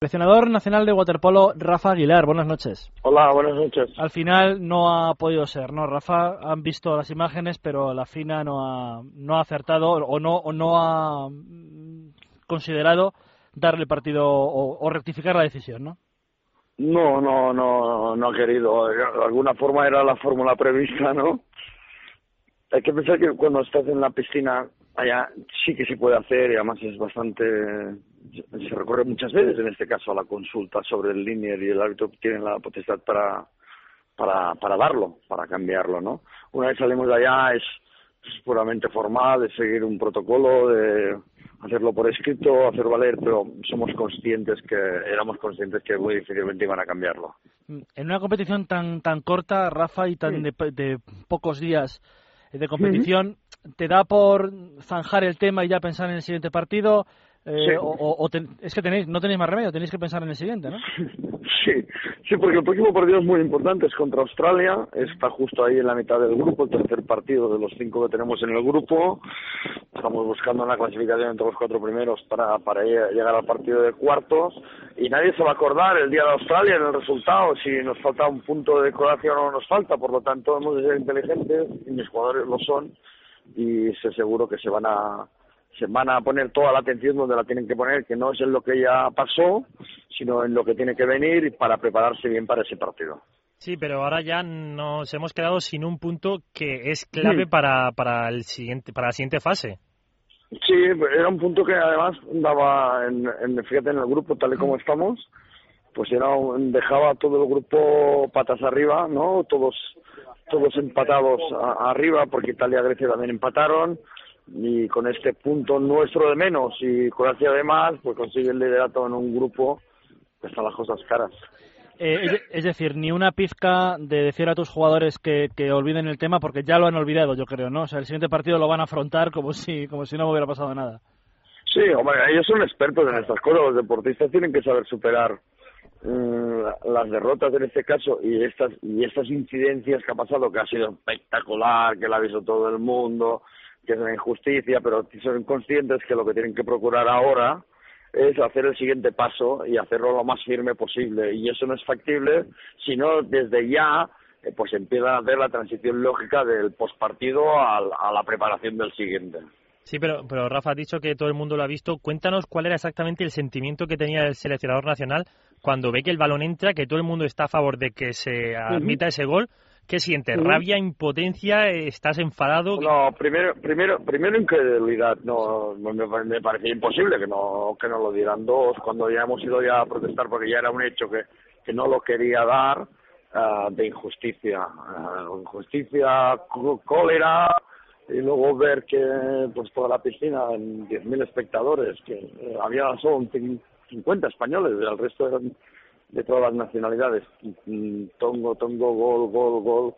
Seleccionador nacional de waterpolo Rafa Aguilar, buenas noches. Hola, buenas noches. Al final no ha podido ser, ¿no? Rafa, han visto las imágenes, pero la FINA no ha, no ha acertado o no, o no ha considerado darle partido o, o rectificar la decisión, ¿no? No, no, no, no ha querido. De alguna forma era la fórmula prevista, ¿no? Hay que pensar que cuando estás en la piscina allá sí que se puede hacer y además es bastante se recorre muchas veces en este caso a la consulta sobre el linear y el árbitro tiene la potestad para para para darlo para cambiarlo no una vez salimos de allá es, es puramente formal de seguir un protocolo de hacerlo por escrito hacer valer pero somos conscientes que éramos conscientes que muy difícilmente iban a cambiarlo. En una competición tan tan corta Rafa y tan de, de pocos días de competición te da por zanjar el tema y ya pensar en el siguiente partido eh, Sí. o, ten- es que tenéis no tenéis más remedio tenéis que pensar en el siguiente no Sí, sí, porque el próximo partido es muy importante, es contra Australia, está justo ahí en la mitad del grupo, el tercer partido de los cinco que tenemos en el grupo. Estamos buscando una clasificación entre los cuatro primeros para, para lle- llegar al partido de cuartos y nadie se va a acordar el día de Australia en el resultado, si nos falta un punto de Croacia o no nos falta, por lo tanto hemos de ser inteligentes y mis jugadores lo son y sé seguro que se van a se van a poner toda la atención donde la tienen que poner, que no es en lo que ya pasó, sino en lo que tiene que venir para prepararse bien para ese partido. Sí, pero ahora ya nos hemos quedado sin un punto que es clave para, para, el siguiente, para la siguiente fase. Sí, era un punto que además daba, en, en, fíjate, en el grupo tal y como estamos, pues era un- dejaba todo el grupo patas arriba, ¿no? Todos todos empatados a- arriba, porque Italia y Grecia también empataron, y con este punto nuestro de menos y Croacia de más, pues consigue el liderato en un grupo que están las cosas caras. Eh, es, decir ni una pizca de decir a tus jugadores que, que olviden el tema porque ya lo han olvidado yo creo no o sea el siguiente partido lo van a afrontar como si como si no hubiera pasado nada Sí, hombre, ellos son expertos en estas cosas. Los deportistas tienen que saber superar mm, la- las derrotas en este caso y estas y estas incidencias que ha pasado, que ha sido espectacular, que la ha visto todo el mundo, que es una injusticia, pero son conscientes que lo que tienen que procurar ahora es hacer el siguiente paso y hacerlo lo más firme posible. Y eso no es factible si no desde ya eh, pues empiezan a hacer la transición lógica del postpartido al- a la preparación del siguiente. Sí, pero, pero Rafa, has dicho que todo el mundo lo ha visto. Cuéntanos cuál era exactamente el sentimiento que tenía el seleccionador nacional cuando ve que el balón entra, que todo el mundo está a favor de que se admita ese gol. ¿Qué sientes? ¿Rabia, impotencia? ¿Estás enfadado? No, primero, primero, primero incredulidad. No, me, me parecía imposible que no, que no lo dieran dos. Cuando ya hemos ido ya a protestar porque ya era un hecho que, que no lo quería dar ah, de injusticia, Ah, injusticia, có- cólera y luego ver que pues toda la piscina en 10.000 espectadores, que eh, había solo cin- 50 españoles, el resto eran de todas las nacionalidades. Tongo, tongo, gol, gol, gol.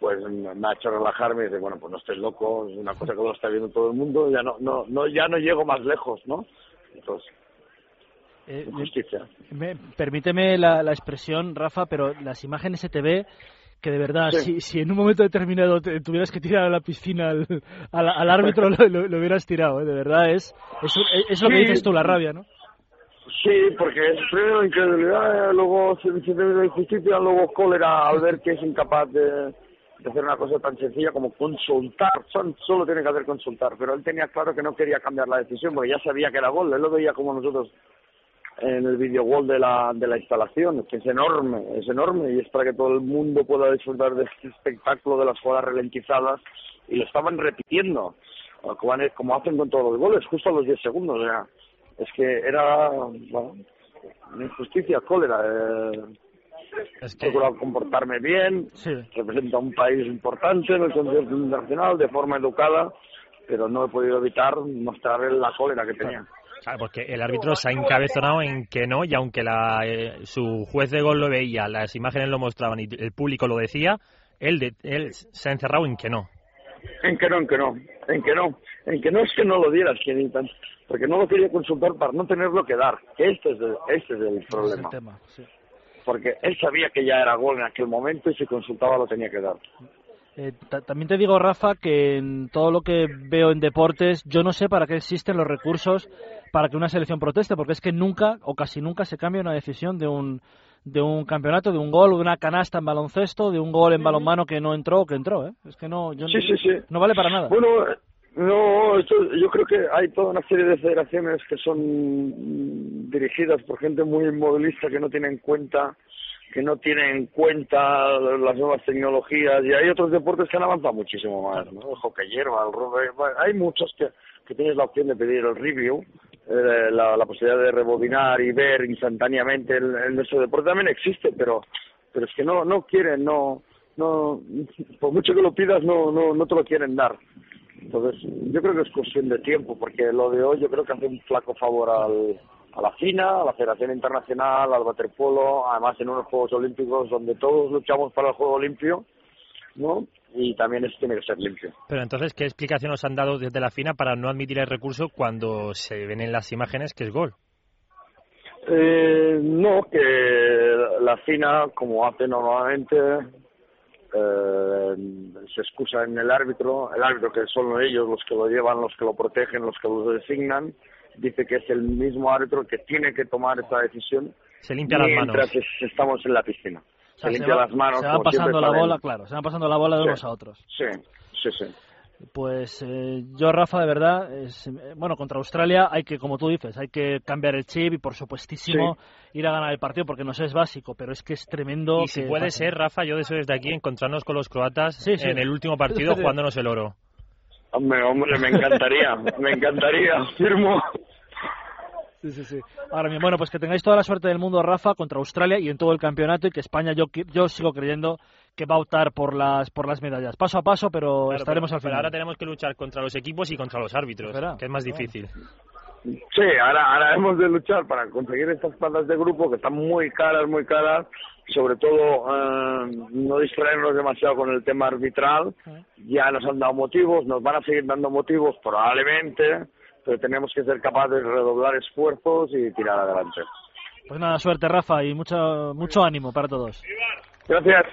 Pues me ha hecho relajarme y dice, bueno, pues no estés loco, es una cosa que lo está viendo todo el mundo, ya no, no, no, ya no llego más lejos, ¿no? Entonces, Eh, justicia. me- permíteme la, la expresión Rafa pero las imágenes se te ve que de verdad Sí. si, si en un momento determinado te tuvieras que tirar a la piscina al, al, al árbitro lo, lo- lo hubieras tirado ¿eh? de verdad es es, es- es lo que Sí. dices tú la rabia no Sí, porque es primero incredulidad, luego sentimiento de injusticia, luego cólera al ver que es incapaz de, hacer una cosa tan sencilla como consultar. Son, solo tiene que hacer consultar, pero él tenía claro que no quería cambiar la decisión porque ya sabía que era gol. Él lo veía como nosotros en el video gol de la, de la instalación, es enorme, es enorme y es para que todo el mundo pueda disfrutar de este espectáculo de las jugadas ralentizadas y lo estaban repitiendo, como hacen con todos los goles, justo a los 10 segundos. O sea, es que era, bueno, una injusticia, cólera. Eh, Es he que, procurado comportarme bien, sí representa a un país importante en el concierto internacional de forma educada, pero no he podido evitar mostrar la cólera que tenía. claro, porque el árbitro se ha encabezonado en que no, y aunque la, eh, su juez de gol lo veía, las imágenes lo mostraban y el público lo decía, él, de- él se ha encerrado en que no. En que no, en que no, en que no, en que no es que no lo dieras, que ni tan- porque no lo quería consultar para no tenerlo que dar, este es el, este es el es problema, el tema sí. porque él sabía que ya era gol en aquel momento y si consultaba lo tenía que dar. Eh, ta- también te digo, Rafa, que en todo lo que veo en deportes, yo no sé para qué existen los recursos para que una selección proteste, porque es que nunca o casi nunca se cambia una decisión de un de un campeonato, de un gol, de una canasta en baloncesto, de un gol en balonmano que no entró o que entró, ¿eh? Es que no, yo, Sí, sí, sí. no vale para nada. Bueno, no, esto, yo creo que hay toda una serie de federaciones que son mm, dirigidas por gente muy inmovilista que no tiene en cuenta que no tiene en cuenta las nuevas tecnologías y hay otros deportes que han avanzado muchísimo más, ¿no? El hockey hierba, el rugby, hay muchos que, que tienes la opción de pedir el review, eh, la, la posibilidad de rebobinar y ver instantáneamente el, el nuestro deporte también existe, pero pero es que no no quieren, no no por mucho que lo pidas no no no te lo quieren dar. Entonces, yo creo que es cuestión de tiempo, porque lo de hoy yo creo que hace un flaco favor al, a la FINA, a la Federación Internacional, al waterpolo, además en unos Juegos Olímpicos donde todos luchamos para el Juego Limpio, ¿no? Y también eso tiene que ser limpio. Pero entonces, ¿qué explicación os han dado desde la FINA para no admitir el recurso cuando se ven en las imágenes que es gol? Eh, no, que la FINA, como hace normalmente, eh, se excusa en el árbitro, el árbitro que son ellos los que lo llevan, los que lo protegen, los que lo designan, dice que es el mismo árbitro que tiene que tomar esta decisión Se limpia las manos. mientras es- estamos en la piscina. O sea, se se limpia va- las manos. se va pasando la bola, claro, se van pasando la bola de Sí. unos a otros. Sí, sí, sí. Pues eh, yo, Rafa, de verdad, es, eh, bueno, contra Australia hay que, como tú dices, hay que cambiar el chip y, por supuestísimo, ir a ganar el partido porque nos es básico, pero es que es tremendo. Y si que puede pase. ser, Rafa, yo deseo desde aquí encontrarnos con los croatas Sí, sí. en el último partido jugándonos el oro. Hombre, hombre, me encantaría, me encantaría, firmo. Sí, sí, sí. Ahora mismo, bueno, pues que tengáis toda la suerte del mundo, Rafa, contra Australia y en todo el campeonato y que España, yo, yo sigo creyendo que va a optar por las, por las medallas. Paso a paso, pero Claro, estaremos pero, al pero final. ahora tenemos que luchar contra los equipos y contra los árbitros, Espera, que es más difícil. Sí, ahora, ahora hemos de luchar para conseguir estas plazas de grupo que están muy caras, muy caras. Sobre todo, eh, no distraernos demasiado con el tema arbitral. Ya nos han dado motivos, nos van a seguir dando motivos probablemente, pero tenemos que ser capaces de redoblar esfuerzos y tirar adelante. Pues nada, suerte, Rafa, y mucho, mucho ánimo para todos. Gracias.